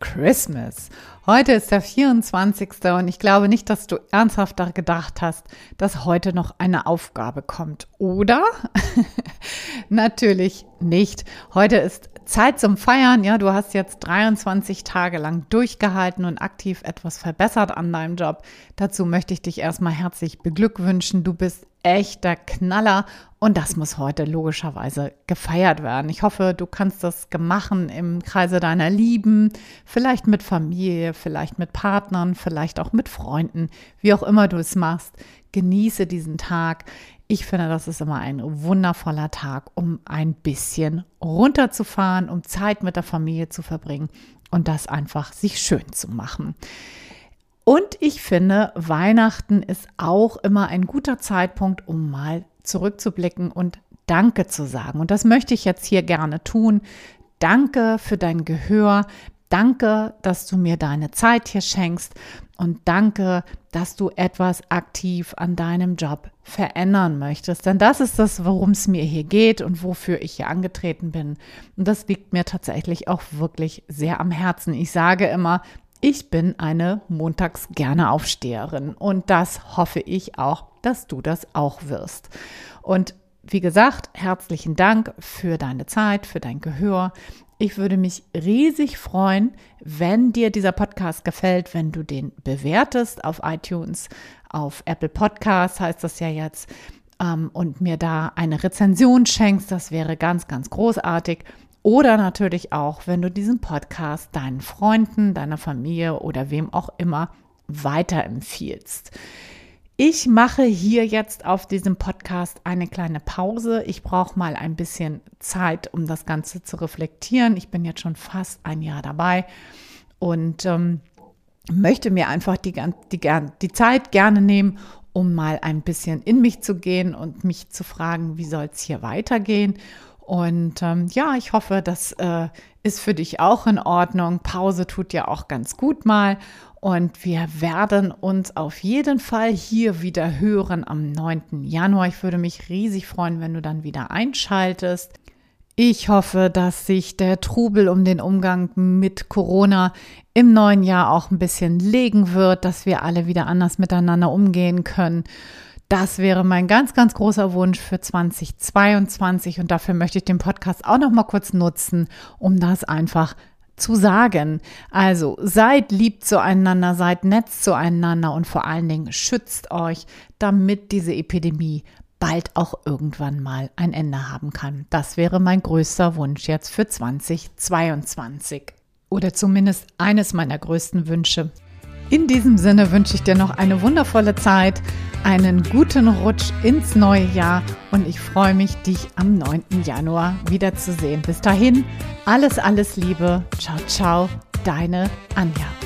Christmas. Heute ist der 24. und ich glaube nicht, dass du ernsthaft daran gedacht hast, dass heute noch eine Aufgabe kommt. Oder? Natürlich nicht. Heute ist Zeit zum Feiern. Ja, du hast jetzt 23 Tage lang durchgehalten und aktiv etwas verbessert an deinem Job. Dazu möchte ich dich erstmal herzlich beglückwünschen. Du bist echter Knaller und das muss heute logischerweise gefeiert werden. Ich hoffe, du kannst das machen im Kreise deiner Lieben, vielleicht mit Familie, vielleicht mit Partnern, vielleicht auch mit Freunden, wie auch immer du es machst. Genieße diesen Tag. Ich finde, das ist immer ein wundervoller Tag, um ein bisschen runterzufahren, um Zeit mit der Familie zu verbringen und das einfach sich schön zu machen. Und ich finde, Weihnachten ist auch immer ein guter Zeitpunkt, um mal zurückzublicken und Danke zu sagen. Und das möchte ich jetzt hier gerne tun. Danke für dein Gehör. Danke, dass du mir deine Zeit hier schenkst. Und danke, dass du etwas aktiv an deinem Job verändern möchtest. Denn das ist das, worum es mir hier geht und wofür ich hier angetreten bin. Und das liegt mir tatsächlich auch wirklich sehr am Herzen. Ich sage immer, ich bin eine montags gerne Aufsteherin und das hoffe ich auch, dass du das auch wirst. Und wie gesagt, herzlichen Dank für deine Zeit, für dein Gehör. Ich würde mich riesig freuen, wenn dir dieser Podcast gefällt, wenn du den bewertest auf iTunes, auf Apple Podcasts heißt das ja jetzt, ähm, und mir da eine Rezension schenkst. Das wäre ganz, ganz großartig. Oder natürlich auch, wenn du diesen Podcast deinen Freunden, deiner Familie oder wem auch immer weiterempfiehlst. Ich mache hier jetzt auf diesem Podcast eine kleine Pause. Ich brauche mal ein bisschen Zeit, um das Ganze zu reflektieren. Ich bin jetzt schon fast ein Jahr dabei und ähm, möchte mir einfach die, die, die Zeit gerne nehmen, um mal ein bisschen in mich zu gehen und mich zu fragen, wie soll es hier weitergehen. Und ähm, ja, ich hoffe, das äh, ist für dich auch in Ordnung. Pause tut ja auch ganz gut mal. Und wir werden uns auf jeden Fall hier wieder hören am 9. Januar. Ich würde mich riesig freuen, wenn du dann wieder einschaltest. Ich hoffe, dass sich der Trubel um den Umgang mit Corona im neuen Jahr auch ein bisschen legen wird, dass wir alle wieder anders miteinander umgehen können. Das wäre mein ganz, ganz großer Wunsch für 2022 und dafür möchte ich den Podcast auch noch mal kurz nutzen, um das einfach zu sagen. Also seid lieb zueinander, seid nett zueinander und vor allen Dingen schützt euch, damit diese Epidemie bald auch irgendwann mal ein Ende haben kann. Das wäre mein größter Wunsch jetzt für 2022. Oder zumindest eines meiner größten Wünsche. In diesem Sinne wünsche ich dir noch eine wundervolle Zeit, einen guten Rutsch ins neue Jahr und ich freue mich, dich am 9. Januar wiederzusehen. Bis dahin, alles, alles Liebe. Ciao, ciao, deine Anja.